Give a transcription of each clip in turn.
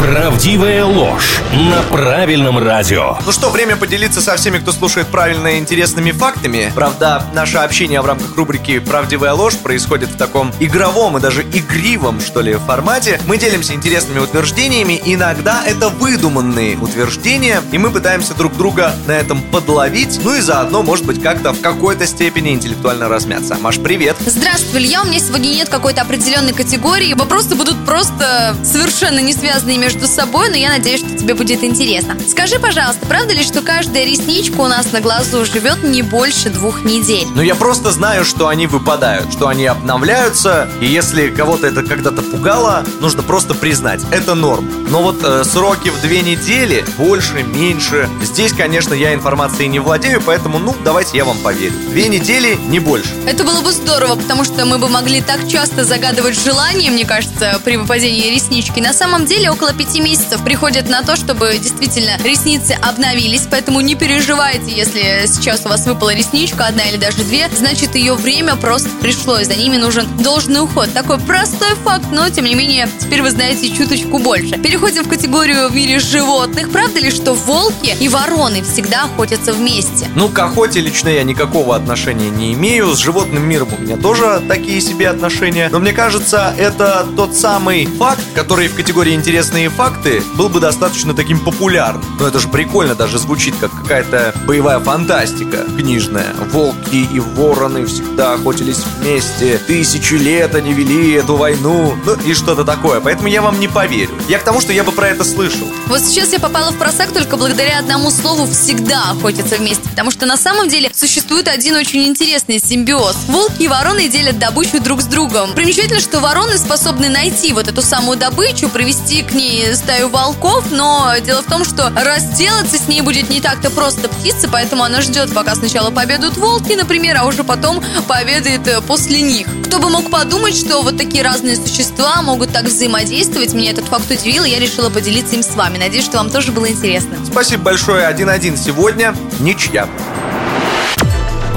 Правдивая ложь на правильном радио. Ну что, время поделиться со всеми, кто слушает правильно и интересными фактами. Правда, наше общение в рамках рубрики «Правдивая ложь» происходит в таком игровом и даже игривом, что ли, формате. Мы делимся интересными утверждениями, иногда это выдуманные утверждения, и мы пытаемся друг друга на этом подловить, ну и заодно, может быть, как-то в какой-то степени интеллектуально размяться. Маш, привет! Здравствуй, Илья. У меня сегодня нет какой-то определенной категории. Вопросы будут просто совершенно не связанные между собой, но я надеюсь, что тебе будет интересно. Скажи, пожалуйста, правда ли, что каждая ресничка у нас на глазу живет не больше двух недель? Ну я просто знаю, что они выпадают, что они обновляются, и если кого-то это когда-то пугало, нужно просто признать, это норм. Но вот э, сроки в две недели, больше, меньше, здесь, конечно, я информацией не владею, поэтому, ну, давайте я вам поверю. Две недели, не больше. Это было бы здорово, потому что мы бы могли так часто загадывать желания, мне кажется, при выпадении реснички. На самом деле около пяти месяцев приходит на то, чтобы действительно ресницы обновились, поэтому не переживайте, если сейчас у вас выпала ресничка, одна или даже две, значит ее время просто пришло, и за ними нужен должный уход. Такой простой факт, но тем не менее теперь вы знаете чуточку больше. Переходим в категорию в мире животных. Правда ли, что волки и вороны всегда охотятся вместе? Ну, к охоте лично я никакого отношения не имею. С животным миром у меня тоже такие себе отношения. Но мне кажется, это тот самый факт, который в категории интересные факты был бы достаточно таким популярным. Но это же прикольно даже звучит, как какая-то боевая фантастика книжная. Волки и вороны всегда охотились вместе. Тысячи лет они вели эту войну. Ну и что-то такое. Поэтому я вам не поверю. Я к тому, что я бы про это слышал. Вот сейчас я попала в просак только благодаря одному слову «всегда охотятся вместе», потому что на самом деле существует один очень интересный симбиоз. Волки и вороны делят добычу друг с другом. Примечательно, что вороны способны найти вот эту самую добычу, привести к ней стаю волков, но дело в том, что разделаться с ней будет не так-то просто птица, поэтому она ждет, пока сначала пообедают волки, например, а уже потом пообедает э, после них. Кто бы мог подумать, что вот такие разные существа могут так взаимодействовать. Меня этот факт удивил, и я решила поделиться им с вами. Надеюсь, что вам тоже было интересно. Спасибо большое. 1-1 сегодня. Ничья.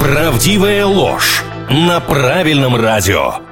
Правдивая ложь на правильном радио.